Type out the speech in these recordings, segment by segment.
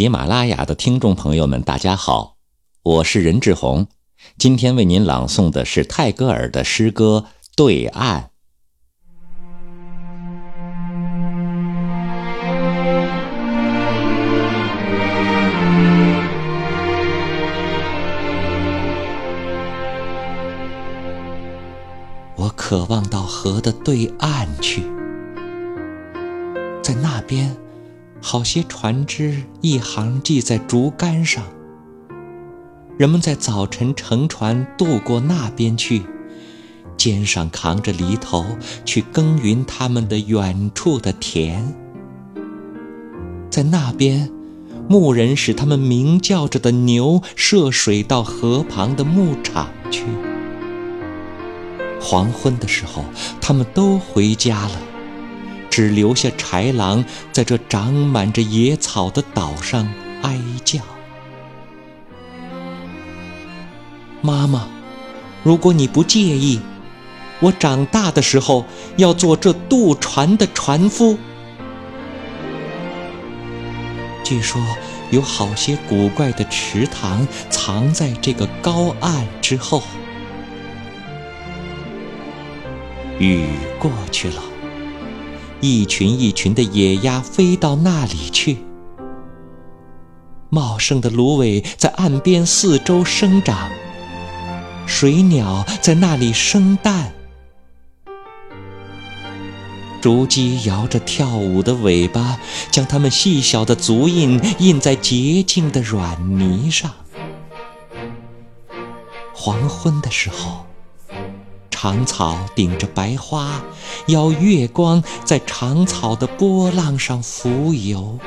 喜马拉雅的听众朋友们，大家好，我是任志宏，今天为您朗诵的是泰戈尔的诗歌《对岸》。我渴望到河的对岸去，在那边。好些船只一行系在竹竿上，人们在早晨乘船渡过那边去，肩上扛着犁头去耕耘他们的远处的田。在那边，牧人使他们鸣叫着的牛涉水到河旁的牧场去。黄昏的时候，他们都回家了。只留下豺狼在这长满着野草的岛上哀叫。妈妈，如果你不介意，我长大的时候要做这渡船的船夫。据说有好些古怪的池塘藏在这个高岸之后。雨过去了。一群一群的野鸭飞到那里去，茂盛的芦苇在岸边四周生长，水鸟在那里生蛋，竹鸡摇着跳舞的尾巴，将它们细小的足印印在洁净的软泥上。黄昏的时候。长草顶着白花，邀月光在长草的波浪上浮游。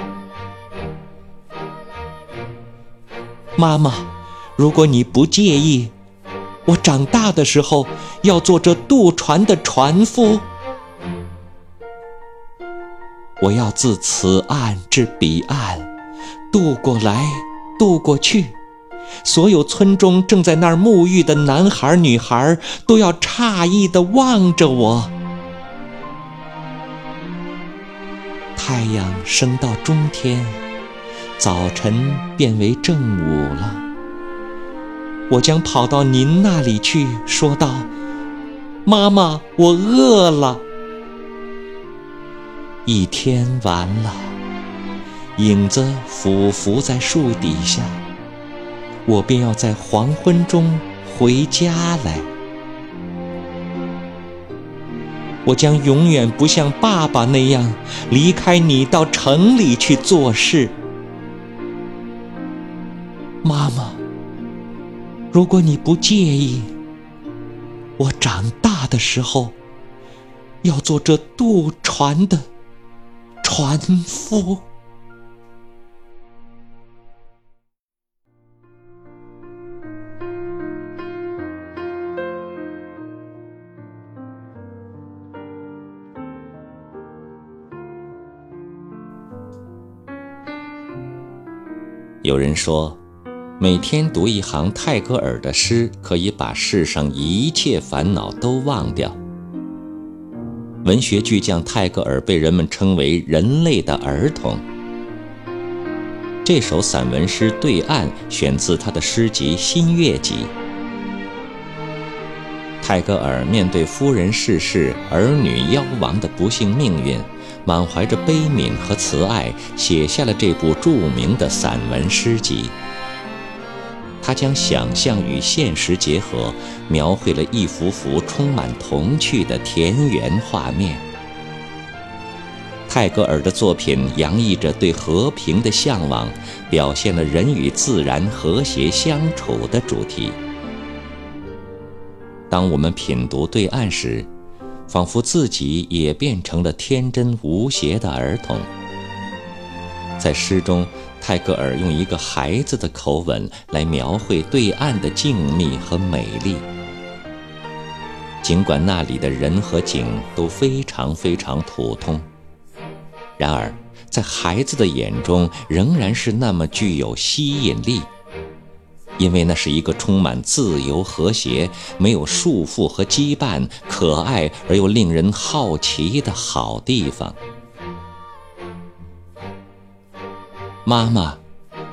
妈妈，如果你不介意，我长大的时候要做这渡船的船夫。我要自此岸至彼岸，渡过来，渡过去。所有村中正在那儿沐浴的男孩、女孩都要诧异地望着我。太阳升到中天，早晨变为正午了。我将跑到您那里去，说道：“妈妈，我饿了。”一天完了，影子俯伏在树底下。我便要在黄昏中回家来。我将永远不像爸爸那样离开你到城里去做事。妈妈，如果你不介意，我长大的时候要做这渡船的船夫。有人说，每天读一行泰戈尔的诗，可以把世上一切烦恼都忘掉。文学巨匠泰戈尔被人们称为“人类的儿童”。这首散文诗《对岸》选自他的诗集《新月集》。泰戈尔面对夫人逝世、儿女夭亡的不幸命运。满怀着悲悯和慈爱，写下了这部著名的散文诗集。他将想象与现实结合，描绘了一幅幅充满童趣的田园画面。泰戈尔的作品洋溢着对和平的向往，表现了人与自然和谐相处的主题。当我们品读《对岸》时，仿佛自己也变成了天真无邪的儿童。在诗中，泰戈尔用一个孩子的口吻来描绘对岸的静谧和美丽。尽管那里的人和景都非常非常普通，然而在孩子的眼中，仍然是那么具有吸引力。因为那是一个充满自由、和谐、没有束缚和羁绊、可爱而又令人好奇的好地方。妈妈，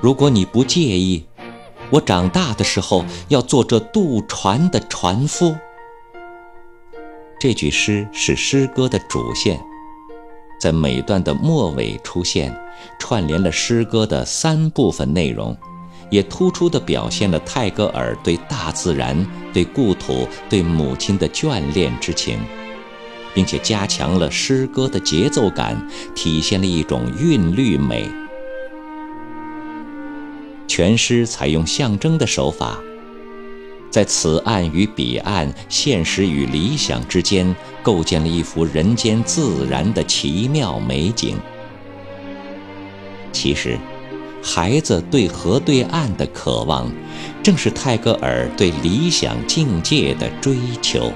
如果你不介意，我长大的时候要做这渡船的船夫。这句诗是诗歌的主线，在每段的末尾出现，串联了诗歌的三部分内容，也突出地表现了泰戈尔对大自然、对故土、对母亲的眷恋之情，并且加强了诗歌的节奏感，体现了一种韵律美。全诗采用象征的手法，在此岸与彼岸、现实与理想之间，构建了一幅人间自然的奇妙美景。其实，孩子对河对岸的渴望，正是泰戈尔对理想境界的追求。